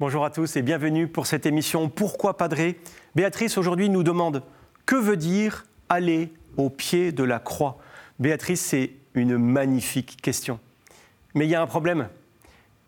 Bonjour à tous et bienvenue pour cette émission Pourquoi Padré Béatrice aujourd'hui nous demande que veut dire aller au pied de la croix? Béatrice, c'est une magnifique question. Mais il y a un problème.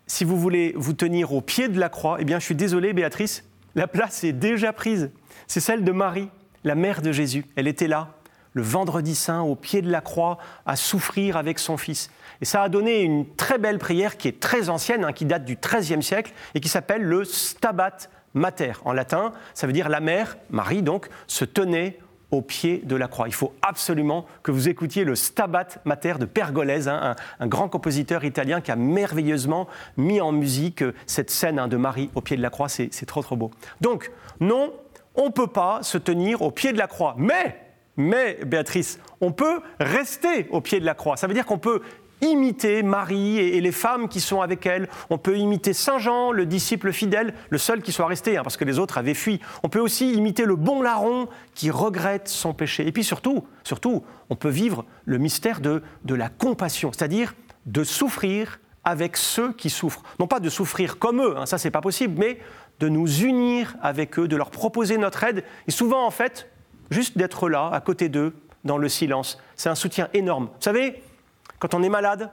Si vous voulez vous tenir au pied de la croix, eh bien je suis désolé Béatrice, la place est déjà prise. C'est celle de Marie, la mère de Jésus. Elle était là, le vendredi saint, au pied de la croix, à souffrir avec son fils. Et ça a donné une très belle prière qui est très ancienne, hein, qui date du XIIIe siècle et qui s'appelle le Stabat Mater. En latin, ça veut dire la mère, Marie donc, se tenait au pied de la croix. Il faut absolument que vous écoutiez le Stabat Mater de Pergolèse, hein, un, grand compositeur italien qui a merveilleusement mis en musique euh, cette scène hein, de Marie au pied de la croix. C'est trop trop beau. Donc, non, on ne peut pas se tenir au pied de la croix. Mais, mais, Béatrice, on peut rester au pied de la croix. Ça veut dire qu'on peut imiter Marie et, les femmes qui sont avec elle. On peut imiter Saint Jean, le disciple fidèle, le seul qui soit resté, hein, parce que les autres avaient fui. On peut aussi imiter le bon larron qui regrette son péché. Et puis surtout, surtout, on peut vivre le mystère de, de la compassion, c'est-à-dire de souffrir avec ceux qui souffrent. Non pas de souffrir comme eux, hein, ça c'est pas possible, mais de nous unir avec eux, de leur proposer notre aide. Et souvent, en fait, juste d'être là, à côté d'eux, dans le silence. C'est un soutien énorme. Vous savez, quand on est malade,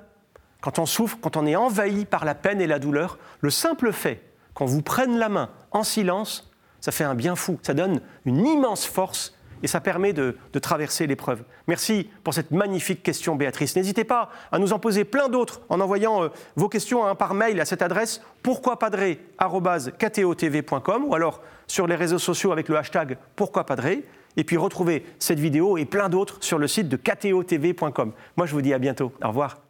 quand on souffre, quand on est envahi par la peine et la douleur, le simple fait qu'on vous prenne la main en silence, ça fait un bien fou. Ça donne une immense force et ça permet de, traverser l'épreuve. Merci pour cette magnifique question, Béatrice. N'hésitez pas à nous en poser plein d'autres en envoyant euh, vos questions hein, par mail à cette adresse pourquoipadré.com ou alors sur les réseaux sociaux avec le hashtag pourquoipadré et puis retrouvez cette vidéo et plein d'autres sur le site de ktotv.com. Moi, je vous dis à bientôt. Au revoir.